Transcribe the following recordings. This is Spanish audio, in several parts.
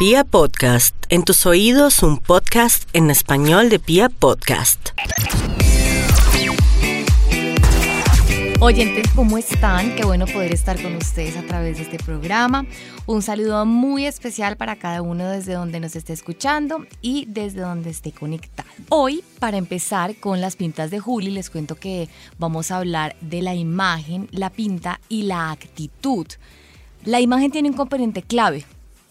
Pia Podcast, en tus oídos un podcast en español de Pia Podcast. Oyentes, ¿cómo están? Qué bueno poder estar con ustedes a través de este programa. Un saludo muy especial para cada uno desde donde nos esté escuchando y desde donde esté conectado. Hoy, para empezar con las pintas de Juli, les cuento que vamos a hablar de la imagen, la pinta y la actitud. La imagen tiene un componente clave,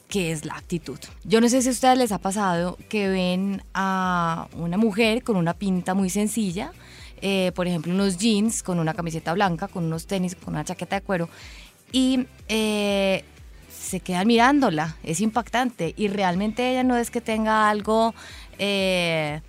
que es la actitud. Yo no sé si a ustedes les ha pasado que ven a una mujer con una pinta muy sencilla, eh, por ejemplo unos jeans con una camiseta blanca, con unos tenis, con una chaqueta de cuero, y eh, se quedan mirándola, es impactante, y realmente ella no es que tenga algo... Eh,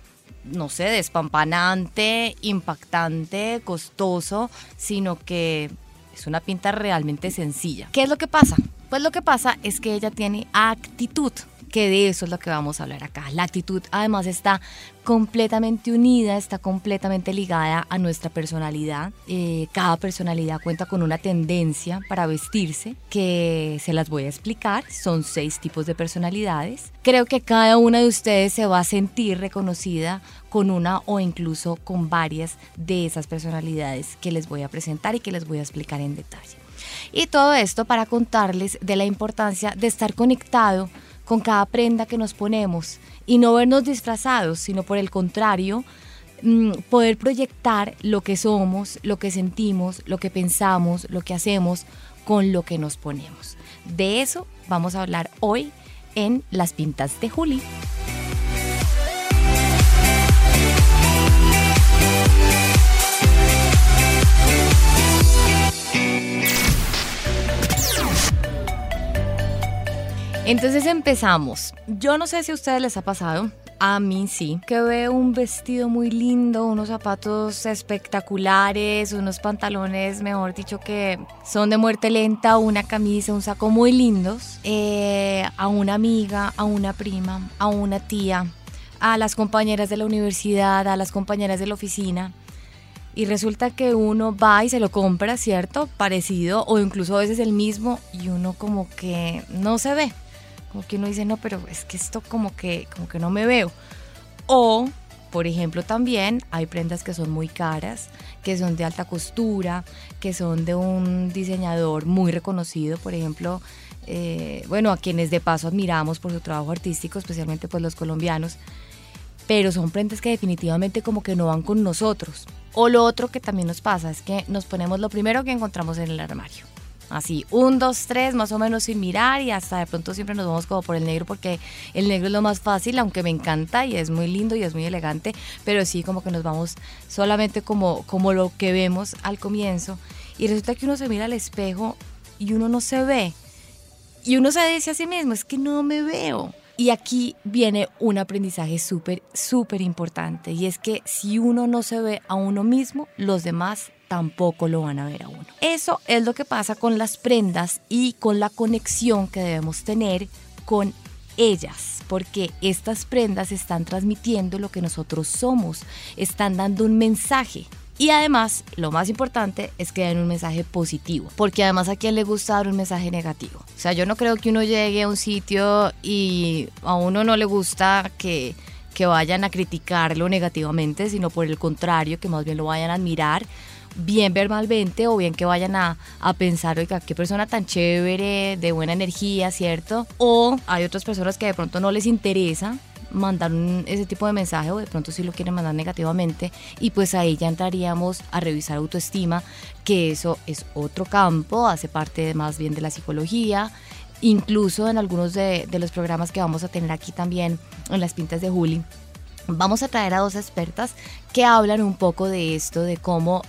no sé, despampanante, impactante, costoso, sino que es una pinta realmente sencilla. ¿Qué es lo que pasa? Pues lo que pasa es que ella tiene actitud, que de eso es lo que vamos a hablar acá. La actitud además está completamente unida, está completamente ligada a nuestra personalidad. Eh, cada personalidad cuenta con una tendencia para vestirse que se las voy a explicar. Son seis tipos de personalidades. Creo que cada una de ustedes se va a sentir reconocida con una o incluso con varias de esas personalidades que les voy a presentar y que les voy a explicar en detalle. Y todo esto para contarles de la importancia de estar conectado con cada prenda que nos ponemos y no vernos disfrazados, sino por el contrario, mm, poder proyectar lo que somos, lo que sentimos, lo que pensamos, lo que hacemos con lo que nos ponemos. De eso vamos a hablar hoy en Las Pintas de Juli. Entonces empezamos. Yo no sé si a ustedes les ha pasado, a mí sí, que veo un vestido muy lindo, unos zapatos espectaculares, unos pantalones, mejor dicho, que son de muerte lenta, una camisa, un saco muy lindos, eh, a una amiga, a una prima, a una tía, a las compañeras de la universidad, a las compañeras de la oficina. Y resulta que uno va y se lo compra, ¿cierto? Parecido o incluso a veces el mismo y uno como que no se ve como que uno dice, no, pero es que esto como que, como que no me veo. O, por ejemplo, también hay prendas que son muy caras, que son de alta costura, que son de un diseñador muy reconocido, por ejemplo, eh, bueno, a quienes de paso admiramos por su trabajo artístico, especialmente pues los colombianos, pero son prendas que definitivamente como que no van con nosotros. O lo otro que también nos pasa es que nos ponemos lo primero que encontramos en el armario. Así, un, dos, tres, más o menos sin mirar y hasta de pronto siempre nos vamos como por el negro porque el negro es lo más fácil, aunque me encanta y es muy lindo y es muy elegante, pero sí como que nos vamos solamente como, como lo que vemos al comienzo y resulta que uno se mira al espejo y uno no se ve. Y uno se dice a sí mismo, es que no me veo. Y aquí viene un aprendizaje súper, súper importante. Y es que si uno no se ve a uno mismo, los demás tampoco lo van a ver a uno. Eso es lo que pasa con las prendas y con la conexión que debemos tener con ellas, porque estas prendas están transmitiendo lo que nosotros somos, están dando un mensaje. Y además, lo más importante es que den un mensaje positivo, porque además a quien le gusta dar un mensaje negativo. O sea, yo no creo que uno llegue a un sitio y a uno no le gusta que, que vayan a criticarlo negativamente, sino por el contrario, que más bien lo vayan a admirar bien verbalmente o bien que vayan a, a pensar, oiga, qué persona tan chévere, de buena energía, ¿cierto? O hay otras personas que de pronto no les interesa mandar ese tipo de mensaje o de pronto sí lo quieren mandar negativamente y pues ahí ya entraríamos a revisar autoestima, que eso es otro campo, hace parte más bien de la psicología, incluso en algunos de, de los programas que vamos a tener aquí también en las pintas de Juli. Vamos a traer a dos expertas que hablan un poco de esto, de cómo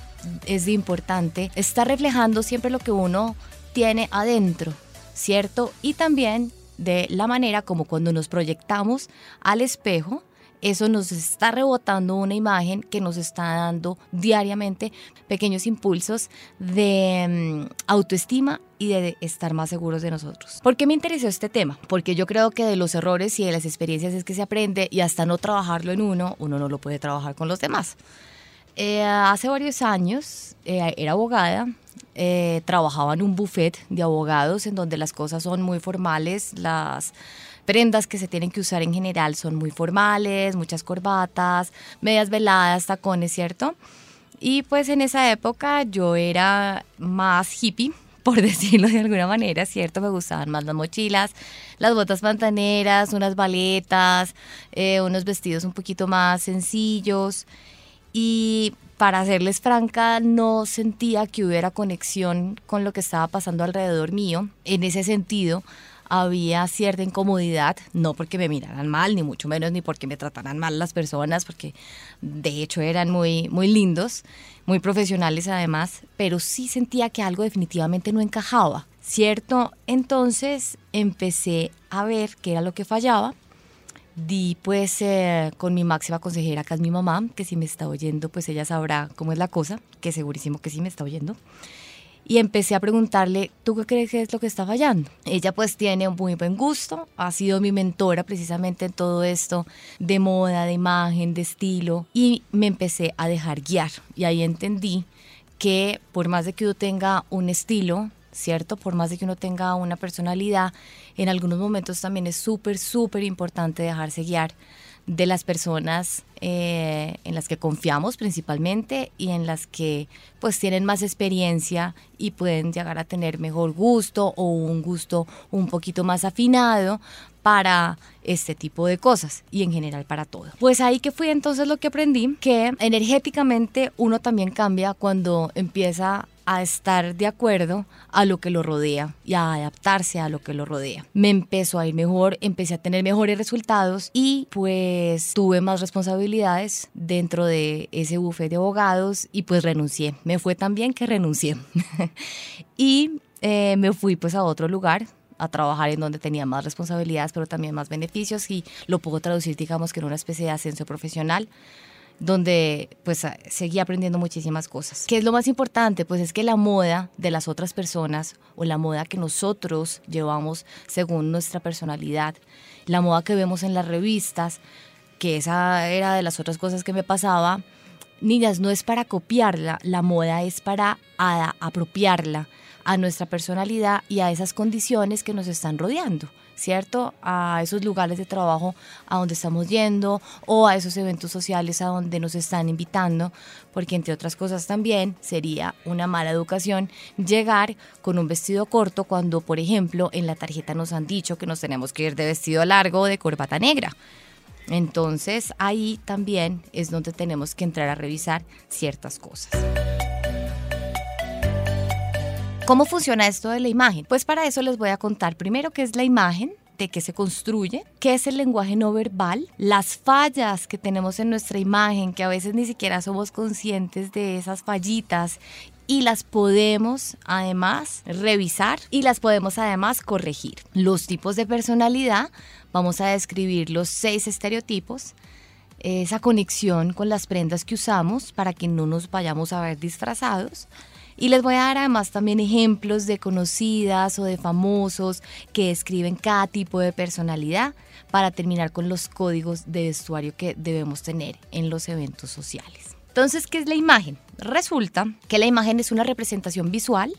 es importante estar reflejando siempre lo que uno tiene adentro, ¿cierto? Y también de la manera como cuando nos proyectamos al espejo, eso nos está rebotando una imagen que nos está dando diariamente pequeños impulsos de mm, autoestima y de estar más seguros de nosotros. ¿Por qué me interesó este tema? Porque yo creo que de los errores y de las experiencias es que se aprende y hasta no trabajarlo en uno, uno no lo puede trabajar con los demás. Eh, hace varios años eh, era abogada eh, trabajaba en un buffet de abogados en donde las cosas son muy formales, las prendas que se tienen que usar en general son muy formales, muchas corbatas, medias veladas, tacones, ¿cierto? Y pues en esa época yo era más hippie, por decirlo de alguna manera, ¿cierto? Me gustaban más las mochilas, las botas pantaneras, unas baletas, eh, unos vestidos un poquito más sencillos. Y para serles franca, no sentía que hubiera conexión con lo que estaba pasando alrededor mío. En ese sentido, había cierta incomodidad, no porque me miraran mal, ni mucho menos, ni porque me trataran mal las personas, porque de hecho eran muy, muy lindos, muy profesionales además, pero sí sentía que algo definitivamente no encajaba, ¿cierto? Entonces empecé a ver qué era lo que fallaba. Di pues eh, con mi máxima consejera, que es mi mamá, que si me está oyendo, pues ella sabrá cómo es la cosa, que segurísimo que sí me está oyendo y empecé a preguntarle, ¿tú qué crees que es lo que está fallando? Ella pues tiene un muy buen gusto, ha sido mi mentora precisamente en todo esto de moda, de imagen, de estilo y me empecé a dejar guiar y ahí entendí que por más de que uno tenga un estilo, ¿cierto? Por más de que uno tenga una personalidad, en algunos momentos también es súper, súper importante dejarse guiar de las personas eh, en las que confiamos principalmente y en las que pues tienen más experiencia y pueden llegar a tener mejor gusto o un gusto un poquito más afinado para este tipo de cosas y en general para todo. Pues ahí que fui entonces lo que aprendí, que energéticamente uno también cambia cuando empieza a estar de acuerdo a lo que lo rodea y a adaptarse a lo que lo rodea. Me empezó a ir mejor, empecé a tener mejores resultados y pues tuve más responsabilidades dentro de ese bufete de abogados y pues renuncié. Me fue tan bien que renuncié. y eh, me fui pues a otro lugar a trabajar en donde tenía más responsabilidades pero también más beneficios y lo puedo traducir digamos que en una especie de ascenso profesional donde pues seguí aprendiendo muchísimas cosas. ¿Qué es lo más importante? Pues es que la moda de las otras personas o la moda que nosotros llevamos según nuestra personalidad, la moda que vemos en las revistas, que esa era de las otras cosas que me pasaba, niñas, no es para copiarla, la moda es para apropiarla a nuestra personalidad y a esas condiciones que nos están rodeando. ¿cierto? A esos lugares de trabajo a donde estamos yendo o a esos eventos sociales a donde nos están invitando, porque entre otras cosas también sería una mala educación llegar con un vestido corto cuando, por ejemplo, en la tarjeta nos han dicho que nos tenemos que ir de vestido largo o de corbata negra. Entonces ahí también es donde tenemos que entrar a revisar ciertas cosas. ¿Cómo funciona esto de la imagen? Pues para eso les voy a contar primero qué es la imagen, de qué se construye, qué es el lenguaje no verbal, las fallas que tenemos en nuestra imagen, que a veces ni siquiera somos conscientes de esas fallitas y las podemos además revisar y las podemos además corregir. Los tipos de personalidad, vamos a describir los seis estereotipos, esa conexión con las prendas que usamos para que no nos vayamos a ver disfrazados y les voy a dar además también ejemplos de conocidas o de famosos que describen cada tipo de personalidad para terminar con los códigos de vestuario que debemos tener en los eventos sociales. Entonces, ¿qué es la imagen? Resulta que la imagen es una representación visual,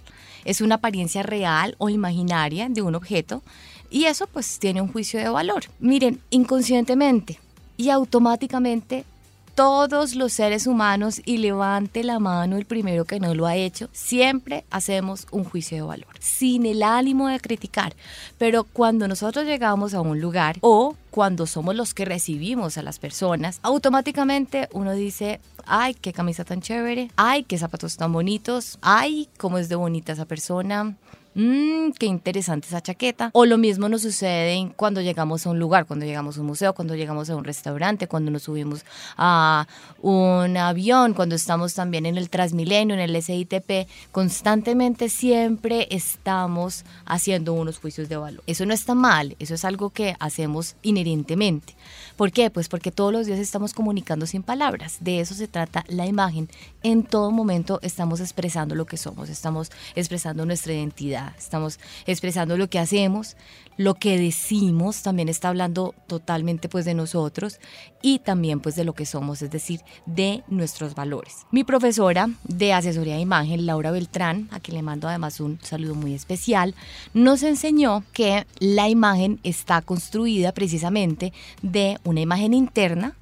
es una apariencia real o imaginaria de un objeto y eso pues tiene un juicio de valor. Miren, inconscientemente y automáticamente todos los seres humanos y levante la mano el primero que no lo ha hecho, siempre hacemos un juicio de valor, sin el ánimo de criticar. Pero cuando nosotros llegamos a un lugar o cuando somos los que recibimos a las personas, automáticamente uno dice, ay, qué camisa tan chévere, ay, qué zapatos tan bonitos, ay, cómo es de bonita esa persona, mmm, qué interesante esa chaqueta. O lo mismo nos sucede cuando llegamos a un lugar, cuando llegamos a un museo, cuando llegamos a un restaurante, cuando nos subimos a un avión, cuando estamos también en el Transmilenio, en el SITP, constantemente siempre estamos haciendo unos juicios de valor. Eso no está mal, eso es algo que hacemos inherentemente. ¿Por qué? Pues porque todos los días estamos comunicando sin palabras. De eso se trata la imagen. En todo momento estamos expresando lo que somos, estamos expresando nuestra identidad. Estamos expresando lo que hacemos, lo que decimos también está hablando totalmente pues de nosotros y también pues de lo que somos, es decir, de nuestros valores. Mi profesora de asesoría de imagen, Laura Beltrán, a quien le mando además un saludo muy especial, nos enseñó que la imagen está construida precisamente de una imagen interna,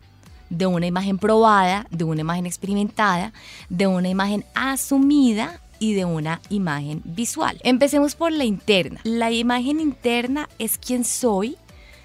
de una imagen probada, de una imagen experimentada, de una imagen asumida y de una imagen visual. Empecemos por la interna. La imagen interna es quien soy,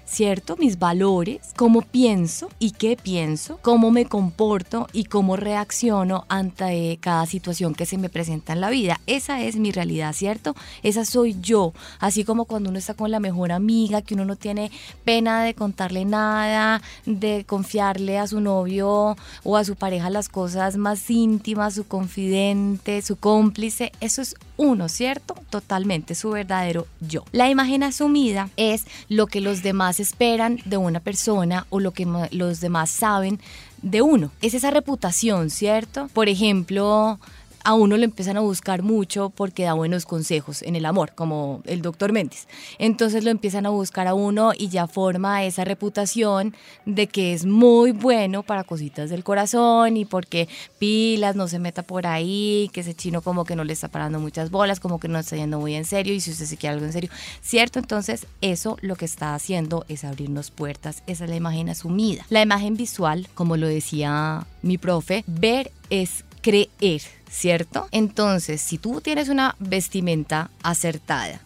¿cierto? Mis valores, cómo pienso y qué pienso, cómo me comporto y cómo reacciono ante cada situación que se me presenta en la vida. Esa es mi realidad, ¿cierto? Esa soy yo. Así como cuando uno está con la mejor amiga, que uno no tiene pena de contarle nada, de confiarle a su novio o a su pareja las cosas más íntimas, su confidente, su cómplice. Eso es uno, ¿cierto? Totalmente su verdadero yo. La imagen asumida es lo que los demás esperan de una persona o lo que los demás saben de uno. Es esa reputación, ¿cierto? Por ejemplo, a uno le empiezan a buscar mucho porque da buenos consejos en el amor, como el doctor Méndez. Entonces lo empiezan a buscar a uno y ya forma esa reputación de que es muy bueno para cositas del corazón y porque pilas, no se meta por ahí, que ese chino como que no le está parando muchas bolas, como que no está yendo muy en serio y si usted se quiere algo en serio, ¿cierto? Entonces eso lo que está haciendo es abrirnos puertas, esa es la imagen asumida. La imagen visual, como lo decía mi profe, ver es creer, ¿cierto? Entonces, si tú tienes una vestimenta acertada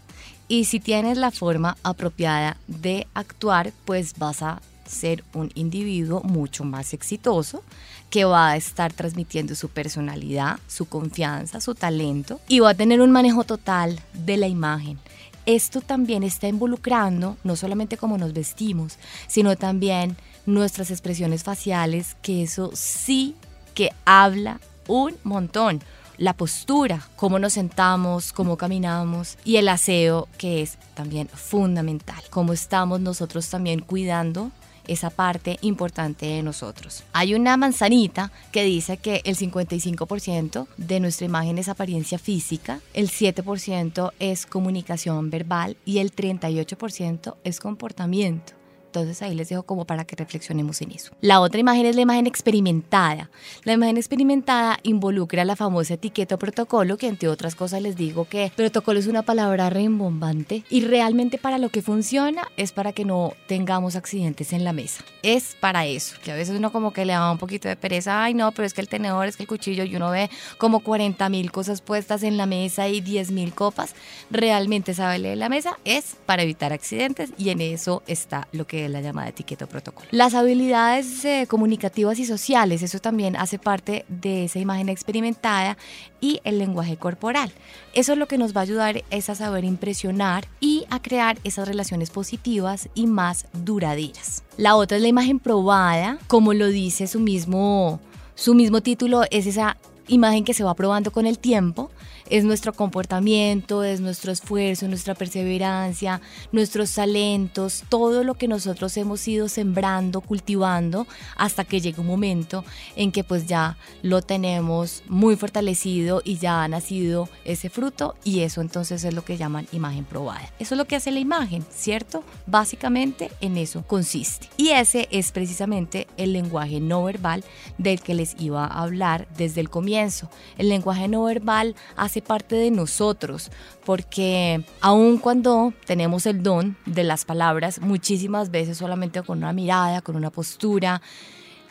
y si tienes la forma apropiada de actuar, pues vas a ser un individuo mucho más exitoso que va a estar transmitiendo su personalidad, su confianza, su talento y va a tener un manejo total de la imagen. Esto también está involucrando no solamente cómo nos vestimos, sino también nuestras expresiones faciales, que eso sí que habla un montón. La postura, cómo nos sentamos, cómo caminamos y el aseo que es también fundamental. Cómo estamos nosotros también cuidando esa parte importante de nosotros. Hay una manzanita que dice que el 55% de nuestra imagen es apariencia física, el 7% es comunicación verbal y el 38% es comportamiento. Entonces ahí les dejo como para que reflexionemos en eso. La otra imagen es la imagen experimentada. La imagen experimentada involucra la famosa etiqueta o protocolo, que entre otras cosas les digo que protocolo es una palabra rembombante y realmente para lo que funciona es para que no tengamos accidentes en la mesa. Es para eso, que a veces uno como que le da un poquito de pereza, ay no, pero es que el tenedor, es que el cuchillo y uno ve como 40 mil cosas puestas en la mesa y 10 mil copas. Realmente sabe leer la mesa es para evitar accidentes y en eso está lo que la llamada etiqueta o protocolo. Las habilidades eh, comunicativas y sociales, eso también hace parte de esa imagen experimentada y el lenguaje corporal. Eso es lo que nos va a ayudar es a saber impresionar y a crear esas relaciones positivas y más duraderas. La otra es la imagen probada, como lo dice su mismo, su mismo título, es esa imagen que se va probando con el tiempo es nuestro comportamiento, es nuestro esfuerzo, nuestra perseverancia, nuestros talentos, todo lo que nosotros hemos ido sembrando, cultivando, hasta que llega un momento en que pues ya lo tenemos muy fortalecido y ya ha nacido ese fruto y eso entonces es lo que llaman imagen probada. Eso es lo que hace la imagen, ¿cierto? Básicamente en eso consiste. Y ese es precisamente el lenguaje no verbal del que les iba a hablar desde el comienzo. El lenguaje no verbal hace parte de nosotros, porque aun cuando tenemos el don de las palabras, muchísimas veces solamente con una mirada, con una postura,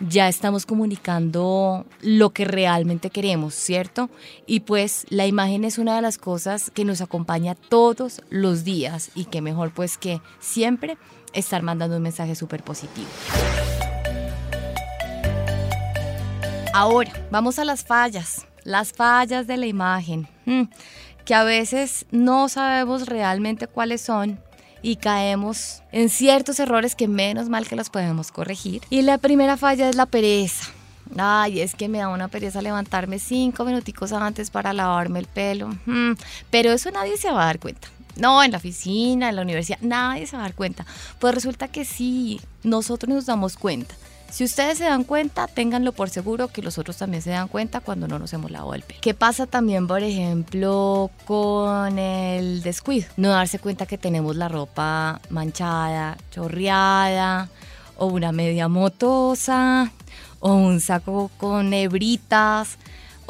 ya estamos comunicando lo que realmente queremos, ¿cierto? Y pues la imagen es una de las cosas que nos acompaña todos los días y que mejor pues que siempre estar mandando un mensaje súper positivo. Ahora, vamos a las fallas las fallas de la imagen, mm, que a veces no sabemos realmente cuáles son y caemos en ciertos errores que menos mal que los podemos corregir. Y la primera falla es la pereza. Ay, es que me da una pereza levantarme cinco minuticos antes para lavarme el pelo. Mm, pero eso nadie se va a dar cuenta. No, en la oficina, en la universidad, nadie se va a dar cuenta. Pues resulta que sí, nosotros nos damos cuenta Si ustedes se dan cuenta, ténganlo por seguro que los otros también se dan cuenta cuando no nos hemos lavado el pelo. ¿Qué pasa también, por ejemplo, con el descuido? No darse cuenta que tenemos la ropa manchada, chorreada, o una media motosa, o un saco con hebritas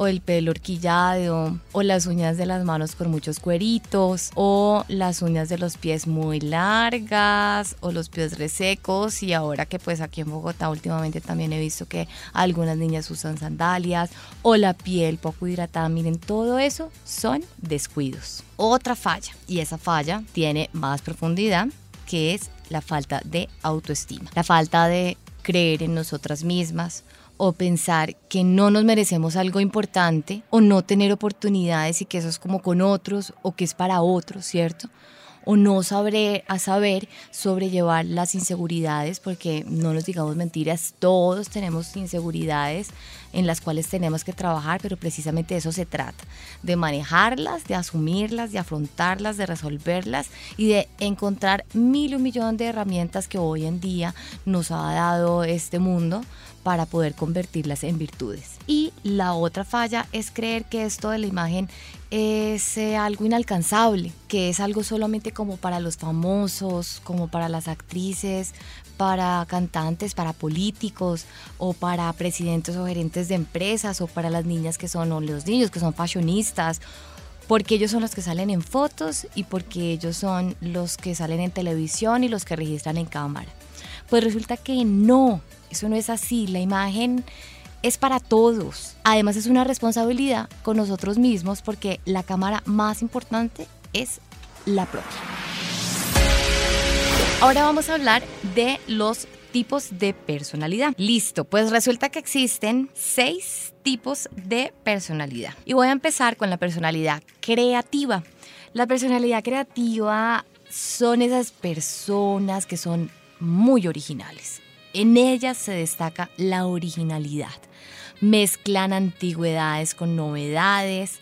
o el pelo horquillado, o las uñas de las manos con muchos cueritos, o las uñas de los pies muy largas, o los pies resecos. Y ahora que pues aquí en Bogotá últimamente también he visto que algunas niñas usan sandalias, o la piel poco hidratada. Miren, todo eso son descuidos. Otra falla, y esa falla tiene más profundidad, que es la falta de autoestima, la falta de creer en nosotras mismas o pensar que no nos merecemos algo importante o no tener oportunidades y que eso es como con otros o que es para otros, ¿cierto? o no saber, a saber sobrellevar las inseguridades, porque no nos digamos mentiras, todos tenemos inseguridades en las cuales tenemos que trabajar, pero precisamente eso se trata, de manejarlas, de asumirlas, de afrontarlas, de resolverlas y de encontrar mil y un millón de herramientas que hoy en día nos ha dado este mundo para poder convertirlas en virtudes. Y la otra falla es creer que esto de la imagen es eh, algo inalcanzable, que es algo solamente como para los famosos, como para las actrices, para cantantes, para políticos o para presidentes o gerentes de empresas o para las niñas que son o los niños que son fashionistas porque ellos son los que salen en fotos y porque ellos son los que salen en televisión y los que registran en cámara. Pues resulta que no, eso no es así. La imagen es para todos. Además es una responsabilidad con nosotros mismos porque la cámara más importante es la propia. Ahora vamos a hablar de los tipos de personalidad. Listo, pues resulta que existen seis tipos de personalidad. Y voy a empezar con la personalidad creativa. La personalidad creativa son esas personas que son muy originales. En ellas se destaca la originalidad. Mezclan antigüedades con novedades.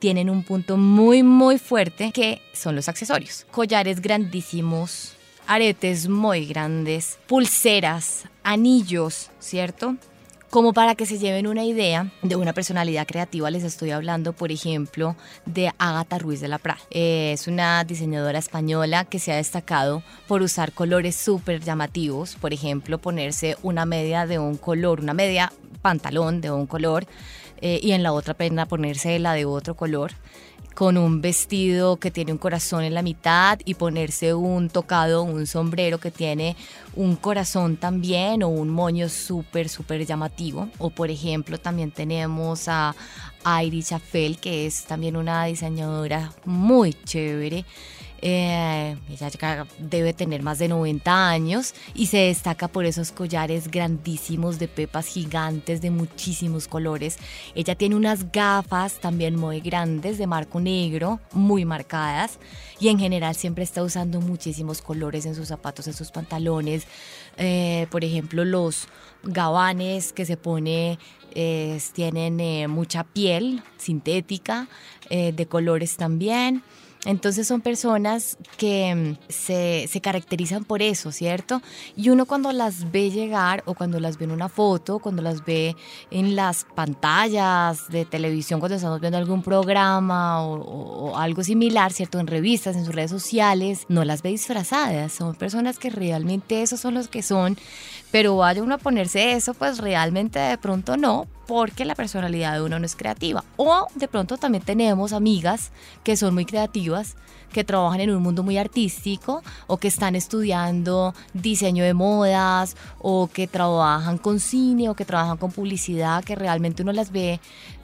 Tienen un punto muy muy fuerte que son los accesorios. Collares grandísimos, aretes muy grandes, pulseras, anillos, ¿cierto? Como para que se lleven una idea de una personalidad creativa, les estoy hablando, por ejemplo, de Agatha Ruiz de la Prada. Es una diseñadora española que se ha destacado por usar colores súper llamativos, por ejemplo, ponerse una media de un color, una media pantalón de un color, eh, y en la otra pena ponerse la de otro color con un vestido que tiene un corazón en la mitad y ponerse un tocado, un sombrero que tiene un corazón también o un moño súper, súper llamativo. O por ejemplo también tenemos a Iris Chaffel, que es también una diseñadora muy chévere eh, ella debe tener más de 90 años y se destaca por esos collares grandísimos de pepas gigantes de muchísimos colores. Ella tiene unas gafas también muy grandes de marco negro, muy marcadas y en general siempre está usando muchísimos colores en sus zapatos, en sus pantalones. Eh, por ejemplo, los gabanes que se pone eh, tienen mucha piel sintética, de colores también. Entonces son personas que mm, se, caracterizan por eso, ¿cierto? Y uno cuando las ve llegar o cuando las ve en una foto, cuando las ve en las pantallas de televisión, cuando estamos viendo algún programa o, algo similar, ¿cierto? En revistas, en sus redes sociales, no las ve disfrazadas. Son personas que realmente esos son los que son, pero vaya uno a ponerse eso, pues realmente de pronto no, porque la personalidad de uno no es creativa. O de pronto también tenemos amigas que son muy creativas, que trabajan en un mundo muy artístico o que están estudiando diseño de modas o que trabajan con cine o que trabajan con publicidad, que realmente uno las ve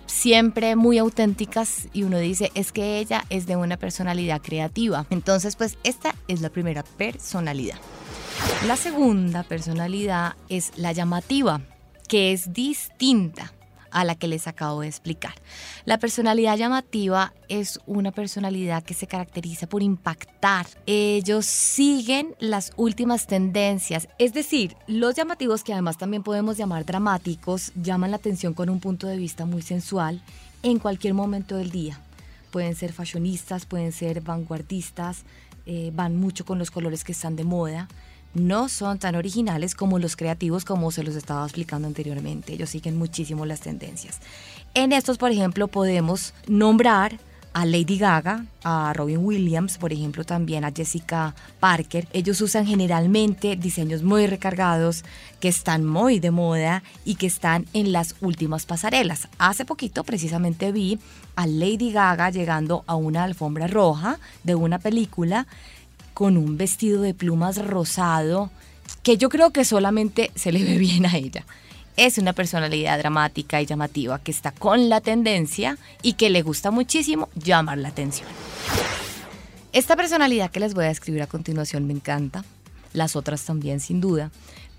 siempre muy auténticas y uno dice es que ella es de una personalidad creativa. Entonces pues esta es la primera personalidad. La segunda personalidad es la llamativa, que es distinta a la que les acabo de explicar. La personalidad llamativa es una personalidad que se caracteriza por impactar. Ellos siguen las últimas tendencias, es decir, los llamativos que además también podemos llamar dramáticos, llaman la atención con un punto de vista muy sensual en cualquier momento del día. Pueden ser fashionistas, pueden ser vanguardistas, eh, van mucho con los colores que están de moda no son tan originales como los creativos como se los estaba explicando anteriormente. Ellos siguen muchísimo las tendencias. En estos, por ejemplo, podemos nombrar a Lady Gaga, a Robin Williams, por ejemplo, también a Jessica Parker. Ellos usan generalmente diseños muy recargados, que están muy de moda y que están en las últimas pasarelas. Hace poquito precisamente vi a Lady Gaga llegando a una alfombra roja de una película con un vestido de plumas rosado que yo creo que solamente se le ve bien a ella es una personalidad dramática y llamativa que está con la tendencia y que le gusta muchísimo llamar la atención. Esta personalidad que les voy a describir a continuación me encanta, las otras también sin duda,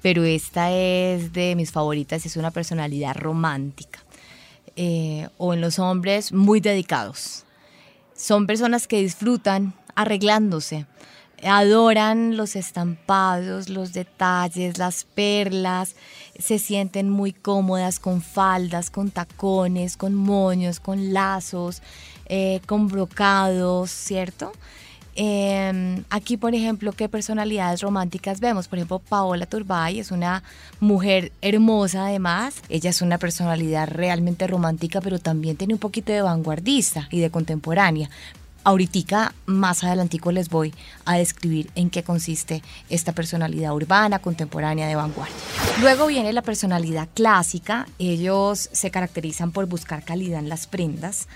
pero esta es de mis favoritas, es una personalidad romántica. Eh, o en los hombres muy dedicados. Son personas que disfrutan arreglándose, adoran los estampados, los detalles, las perlas, se sienten muy cómodas con faldas, con tacones, con moños, con lazos, eh, con brocados, ¿cierto? Em, aquí, por ejemplo, ¿qué personalidades románticas vemos? Por ejemplo, Paola Turbay es una mujer hermosa además. Ella es una personalidad realmente romántica, pero también tiene un poquito de vanguardista y de contemporánea. Ahorita, más adelantico, les voy a describir en qué consiste esta personalidad urbana, contemporánea, de vanguardia. Luego viene la personalidad clásica. Ellos se caracterizan por buscar calidad en las prendas.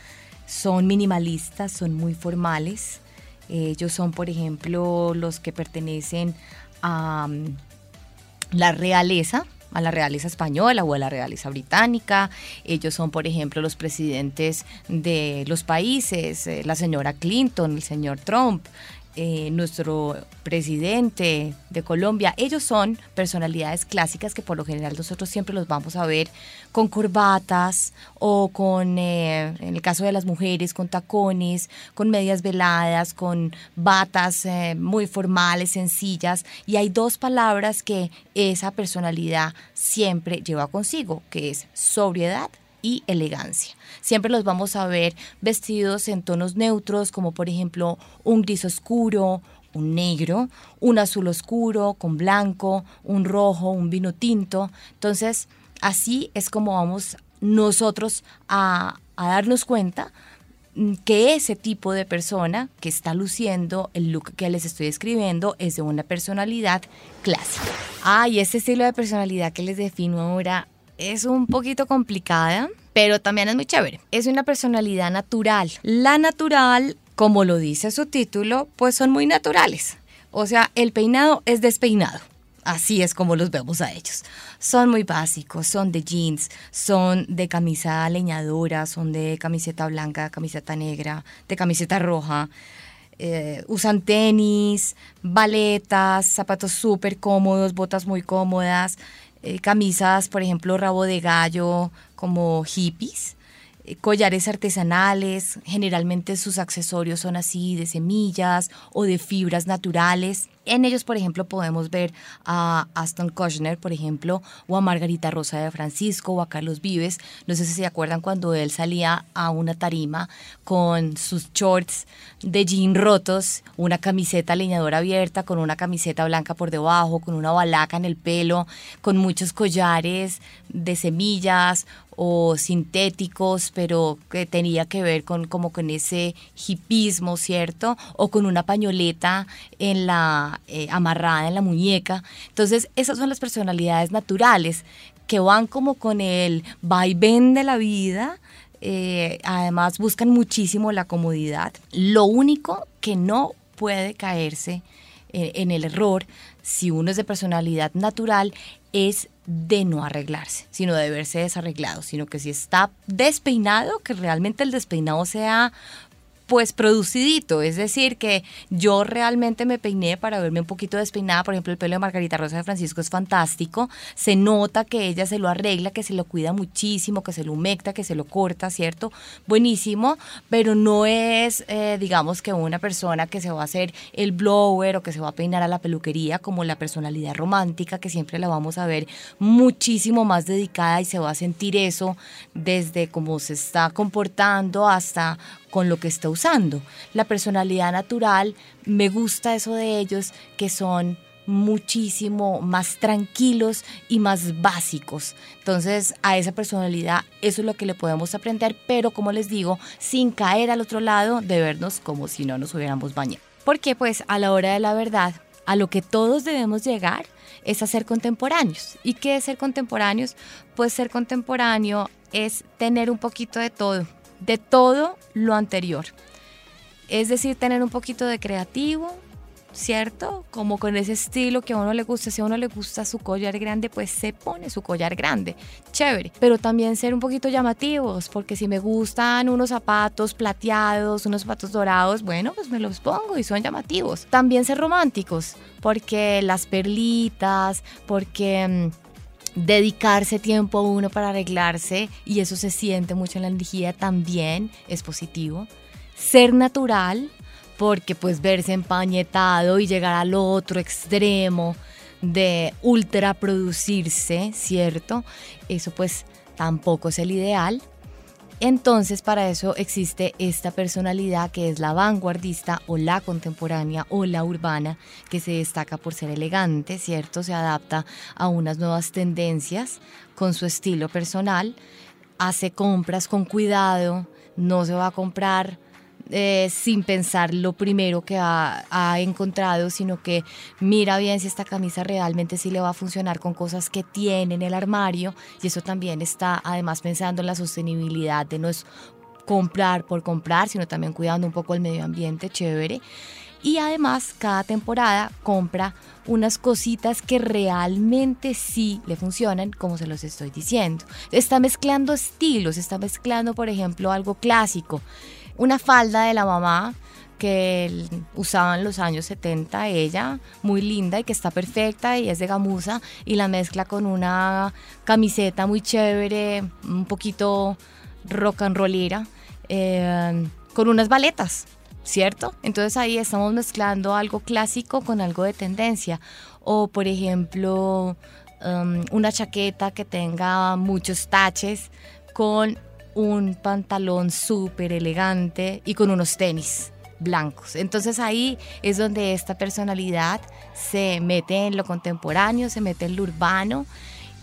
Son minimalistas, son muy formales. Ellos son, por ejemplo, los que pertenecen a mm, la realeza, a la realeza española o a la realeza británica. Ellos son, por ejemplo, los presidentes de los países, eh, la señora Clinton, el señor Trump, eh, nuestro presidente de Colombia, ellos son personalidades clásicas que por lo general nosotros siempre los vamos a ver con corbatas o con, eh, en el caso de las mujeres, con tacones, con medias veladas, con batas eh, muy formales, sencillas. Y hay dos palabras que esa personalidad siempre lleva consigo, que es sobriedad y elegancia. Siempre los vamos a ver vestidos en tonos neutros, como por ejemplo un gris oscuro, un negro, un azul oscuro con blanco, un rojo, un vino tinto. Entonces, así es como vamos nosotros a, darnos cuenta que ese tipo de persona que está luciendo el look que les estoy describiendo es de una personalidad clásica. Ah, y este estilo de personalidad que les defino ahora es un poquito complicada, pero también es muy chévere. Es una personalidad natural. La natural, como lo dice su título, pues son muy naturales. O sea, el peinado es despeinado. Así es como los vemos a ellos. Son muy básicos, son de jeans, son de camisa leñadora, son de camiseta blanca, camiseta negra, de camiseta roja. Eh, usan tenis, baletas, zapatos súper cómodos, botas muy cómodas. Eh, camisas, por ejemplo, rabo de gallo, como hippies, eh, collares artesanales, generalmente sus accesorios son así de semillas o de fibras naturales. En ellos, por ejemplo, podemos ver a Aston Kushner, por ejemplo, o a Margarita Rosa de Francisco o a Carlos Vives. No sé si se acuerdan cuando él salía a una tarima con sus shorts de jean rotos, una camiseta leñadora abierta, con una camiseta blanca por debajo, con una balaca en el pelo, con muchos collares de semillas o sintéticos, pero que tenía que ver con como con ese hipismo, ¿cierto? O con una pañoleta en la eh, amarrada en la muñeca. Entonces, esas son las personalidades naturales que van como con el vaivén de la vida. Eh, además, buscan muchísimo la comodidad. Lo único que no puede caerse eh, en el error, si uno es de personalidad natural, es de no arreglarse, sino de verse desarreglado, sino que si está despeinado, que realmente el despeinado sea pues producidito, es decir, que yo realmente me peiné para verme un poquito despeinada, por ejemplo, el pelo de Margarita Rosa de Francisco es fantástico, se nota que ella se lo arregla, que se lo cuida muchísimo, que se lo humecta, que se lo corta, ¿cierto? Buenísimo, pero no es, eh, digamos, que una persona que se va a hacer el blower o que se va a peinar a la peluquería como la personalidad romántica, que siempre la vamos a ver muchísimo más dedicada y se va a sentir eso desde cómo se está comportando hasta con lo que está usando. La personalidad natural, me gusta eso de ellos, que son muchísimo más tranquilos y más básicos. Entonces, a esa personalidad eso es lo que le podemos aprender, pero como les digo, sin caer al otro lado de vernos como si no nos hubiéramos bañado. Porque pues a la hora de la verdad, a lo que todos debemos llegar es a ser contemporáneos. ¿Y qué es ser contemporáneos? Pues ser contemporáneo es tener un poquito de todo, de todo lo anterior. Es decir, tener un poquito de creativo, ¿cierto? Como con ese estilo que a uno le gusta. Si a uno le gusta su collar grande, pues se pone su collar grande. Chévere. Pero también ser un poquito llamativos, porque si me gustan unos zapatos plateados, unos zapatos dorados, bueno, pues me los pongo y son llamativos. También ser románticos, porque las perlitas, porque... Dedicarse tiempo a uno para arreglarse y eso se siente mucho en la energía también es positivo. Ser natural, porque pues verse empañetado y llegar al otro extremo de ultraproducirse, ¿cierto? Eso pues tampoco es el ideal. Entonces para eso existe esta personalidad que es la vanguardista o la contemporánea o la urbana que se destaca por ser elegante, ¿cierto? Se adapta a unas nuevas tendencias con su estilo personal, hace compras con cuidado, no se va a comprar eh, sin pensar lo primero que ha, encontrado, sino que mira bien si esta camisa realmente sí le va a funcionar con cosas que tiene en el armario y eso también está además pensando en la sostenibilidad de no es comprar por comprar, sino también cuidando un poco el medio ambiente, chévere. Y además cada temporada compra unas cositas que realmente sí le funcionan, como se los estoy diciendo. Está mezclando estilos, está mezclando, por ejemplo, algo clásico una falda de la mamá que usaba en los años 70 ella, muy linda y que está perfecta y es de gamuza y la mezcla con una camiseta muy chévere, un poquito rock and rollera, eh, con unas baletas, ¿cierto? Entonces ahí estamos mezclando algo clásico con algo de tendencia. O por ejemplo, um, una chaqueta que tenga muchos taches con un pantalón súper elegante y con unos tenis blancos. Entonces ahí es donde esta personalidad se mete en lo contemporáneo, se mete en lo urbano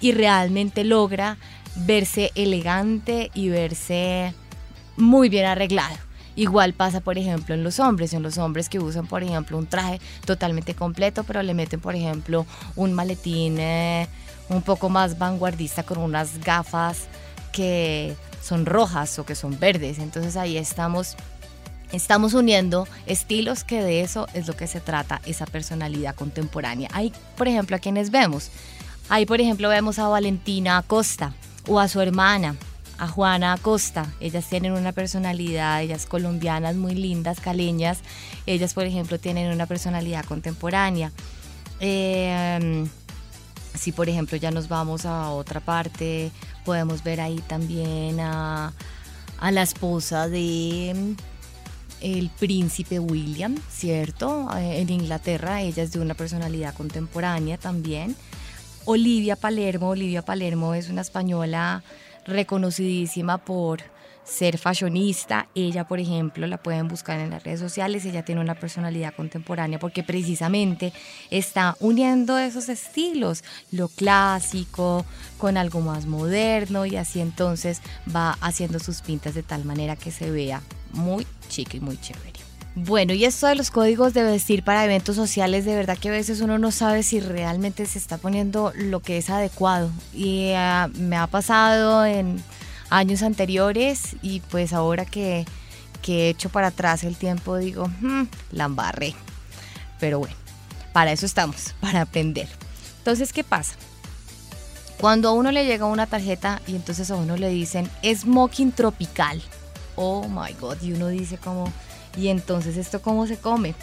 y realmente logra verse elegante y verse muy bien arreglado. Igual pasa, por ejemplo, en los hombres, en los hombres que usan, por ejemplo, un traje totalmente completo, pero le meten, por ejemplo, un maletín eh, un poco más vanguardista con unas gafas que son rojas o que son verdes. Entonces ahí estamos estamos uniendo estilos que de eso es lo que se trata esa personalidad contemporánea. Hay, por ejemplo, a quienes vemos. Ahí, por ejemplo, vemos a Valentina Acosta o a su hermana, a Juana Acosta. Ellas tienen una personalidad, ellas colombianas muy lindas, caleñas. Ellas, por ejemplo, tienen una personalidad contemporánea. Eh, si, por ejemplo, ya nos vamos a otra parte, Podemos ver ahí también a, la esposa de mm, el príncipe William, ¿cierto? Eh, en Inglaterra, ella es de una personalidad contemporánea también. Olivia Palermo, Olivia Palermo es una española reconocidísima por ser fashionista. Ella, por ejemplo, la pueden buscar en las redes sociales. Ella tiene una personalidad contemporánea porque precisamente está uniendo esos estilos, lo clásico con algo más moderno y así entonces va haciendo sus pintas de tal manera que se vea muy chico y muy chévere. Bueno, y esto de los códigos de vestir para eventos sociales, de verdad que a veces uno no sabe si realmente se está poniendo lo que es adecuado. Y ah, me ha pasado en años anteriores y pues ahora que, he hecho para atrás el tiempo digo, hmm, la embarré. Pero bueno, para eso estamos, para aprender. Entonces, ¿qué pasa? Cuando a uno le llega una tarjeta y entonces a uno le dicen smoking tropical. Oh my god, y uno dice como, ¿y entonces esto cómo se come?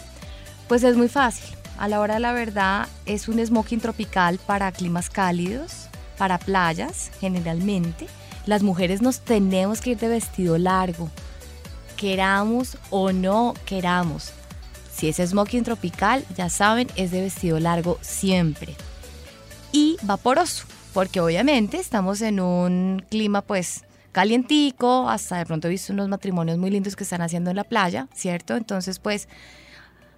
Pues es muy fácil. A la hora de la verdad es un smoking tropical para climas cálidos, para playas generalmente las mujeres nos tenemos que ir de vestido largo, queramos o no queramos. Si es smoking tropical, ya saben, es de vestido largo siempre. Y vaporoso, porque obviamente estamos en un clima pues calientico, hasta de pronto he visto unos matrimonios muy lindos que están haciendo en la playa, ¿cierto? Entonces pues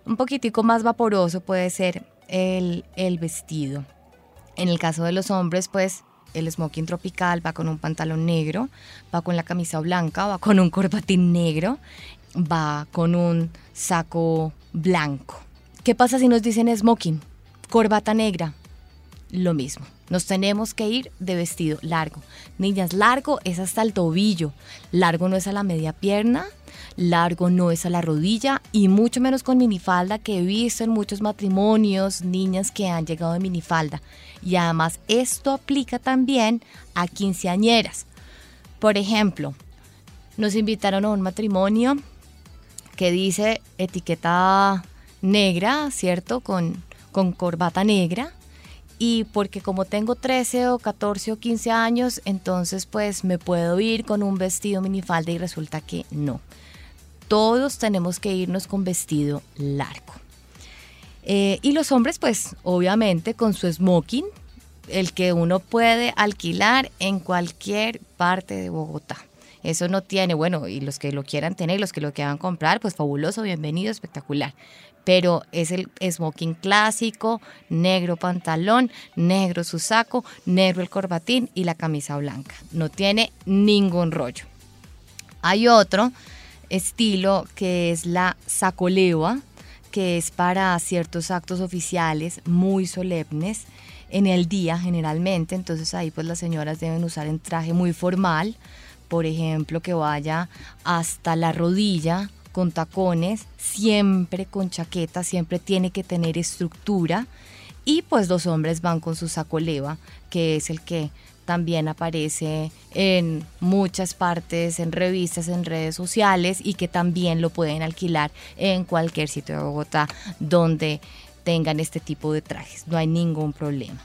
un poquitico más vaporoso puede ser el, el vestido. En el caso de los hombres, pues el smoking tropical va con un pantalón negro, va con la camisa blanca, va con un corbatín negro, va con un saco blanco. ¿Qué pasa si nos dicen smoking? Corbata negra. Lo mismo. Nos tenemos que ir de vestido largo. Niñas, largo es hasta el tobillo. Largo no es a la media pierna. Largo no es a la rodilla. Y mucho menos con minifalda que he visto en muchos matrimonios, niñas que han llegado de minifalda. Y además esto aplica también a quinceañeras. Por ejemplo, nos invitaron a un matrimonio que dice etiqueta negra, ¿cierto? Con, con corbata negra y porque como tengo 13 o 14 o 15 años, entonces pues me puedo ir con un vestido minifalda y resulta que no. Todos tenemos que irnos con vestido largo. Eh, y los hombres pues obviamente con su smoking, el que uno puede alquilar en cualquier parte de Bogotá. Eso no tiene, bueno, y los que lo quieran tener, los que lo quieran comprar, pues fabuloso, bienvenido, espectacular pero es el smoking clásico, negro pantalón, negro su saco, negro el corbatín y la camisa blanca. No tiene ningún rollo. Hay otro estilo que es la sacoleva, que es para ciertos actos oficiales muy solemnes en el día generalmente, entonces ahí pues las señoras deben usar un traje muy formal, por ejemplo que vaya hasta la rodilla con tacones, siempre con chaqueta, siempre tiene que tener estructura. Y pues los hombres van con su saco leva, que es el que también aparece en muchas partes, en revistas, en redes sociales y que también lo pueden alquilar en cualquier sitio de Bogotá donde tengan este tipo de trajes. No hay ningún problema.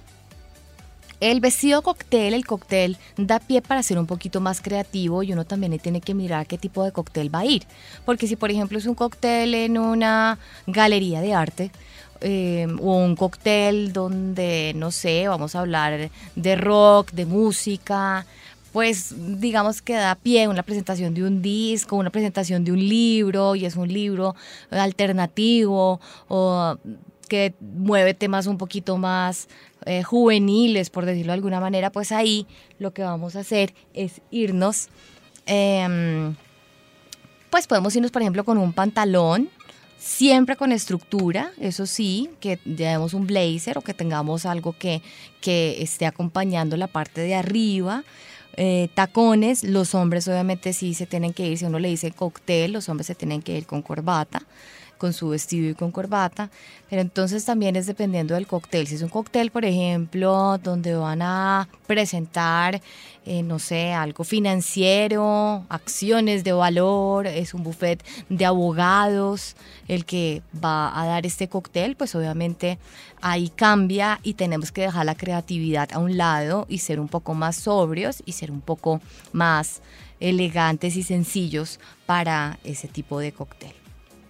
El vestido cóctel, el cóctel da pie para ser un poquito más creativo y uno también tiene que mirar qué tipo de cóctel va a ir. Porque si por ejemplo es un cóctel en una galería de arte, eh, o un cóctel donde, no sé, vamos a hablar de rock, de música, pues digamos que da pie a una presentación de un disco, una presentación de un libro, y es un libro alternativo, o que mueve temas un poquito más eh, juveniles, por decirlo de alguna manera, pues ahí lo que vamos a hacer es irnos, em, pues podemos irnos, por ejemplo, con un pantalón, siempre con estructura, eso sí, que llevemos un blazer o que tengamos algo que, que esté acompañando la parte de arriba. Eh, tacones, los hombres obviamente sí se tienen que ir, si uno le dice cóctel, los hombres se tienen que ir con corbata con su vestido y con corbata, pero entonces también es dependiendo del cóctel. Si es un cóctel, por ejemplo, donde van a presentar, eh, no sé, algo financiero, acciones de valor, es un buffet de abogados el que va a dar este cóctel, pues obviamente ahí cambia y tenemos que dejar la creatividad a un lado y ser un poco más sobrios y ser un poco más elegantes y sencillos para ese tipo de cóctel.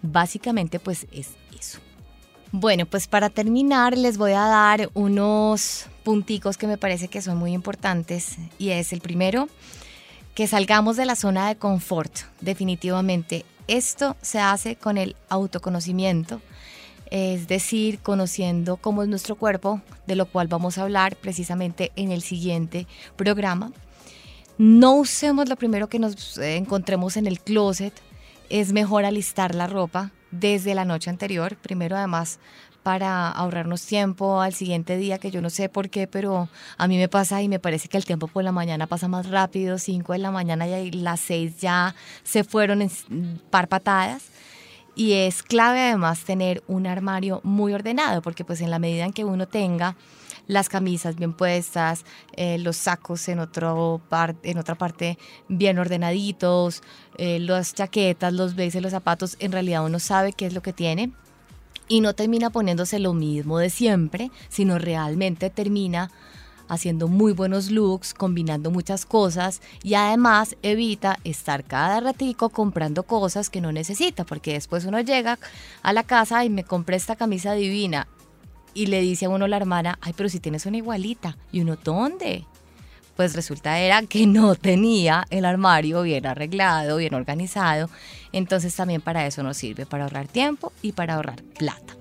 Básicamente pues es eso. Bueno, pues para terminar les voy a dar unos punticos que me parece que son muy importantes y es el primero, que salgamos de la zona de confort, definitivamente. Esto se hace con el autoconocimiento, es decir, conociendo cómo es nuestro cuerpo, de lo cual vamos a hablar precisamente en el siguiente programa. No usemos lo primero que nos encontremos en el closet, es mejor alistar la ropa desde la noche anterior, primero además para ahorrarnos tiempo al siguiente día, que yo no sé por qué, pero a mí me pasa y me parece que el tiempo por la mañana pasa más rápido, 5 de la mañana y las 6 ya se fueron en. Y es clave además tener un armario muy ordenado, porque pues en la medida en que uno tenga las camisas bien puestas, eh, los sacos en, otro en otra parte bien ordenaditos, eh, las chaquetas, los blazers, los zapatos, en realidad uno sabe qué es lo que tiene y no termina poniéndose lo mismo de siempre, sino realmente termina haciendo muy buenos looks, combinando muchas cosas y además evita estar cada ratico comprando cosas que no necesita, porque después uno llega a la casa y me compré esta camisa divina y le dice a uno la hermana, ay, pero si tienes una igualita. Y uno, ¿dónde? Pues resulta era que no tenía el armario bien arreglado, bien organizado. Entonces también para eso nos sirve, para ahorrar tiempo y para ahorrar plata.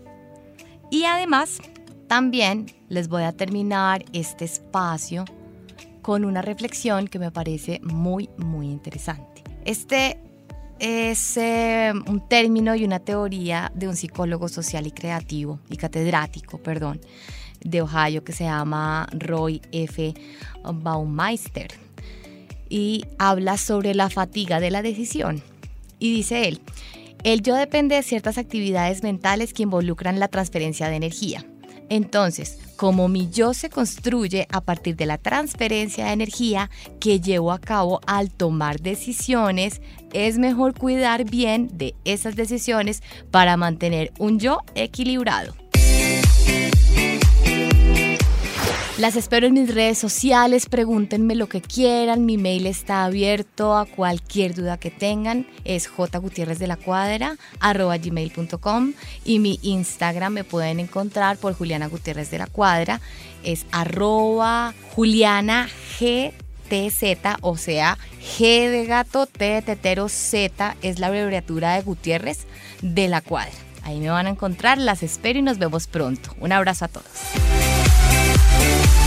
Y además, también les voy a terminar este espacio con una reflexión que me parece muy, muy interesante. Este es eh, un término y una teoría de un psicólogo social y creativo y catedrático, perdón, de Ohio que se llama Roy F. Baumeister y habla sobre la fatiga de la decisión. Y dice él, el yo depende de ciertas actividades mentales que involucran la transferencia de energía. Entonces, como mi yo se construye a partir de la transferencia de energía que llevo a cabo al tomar decisiones, es mejor cuidar bien de esas decisiones para mantener un yo equilibrado. Las espero en mis redes sociales, pregúntenme lo que quieran, mi mail está abierto a cualquier duda que tengan, es jgutierrez de la cuadra, arroba gmail.com y mi Instagram me pueden encontrar por Juliana Gutiérrez de la Cuadra, es arroba Juliana GTZ, o sea, G de gato, T de tetero, Z es la abreviatura de Gutiérrez de la Cuadra. Ahí me van a encontrar, las espero y nos vemos pronto. Un abrazo a todos. Thank you.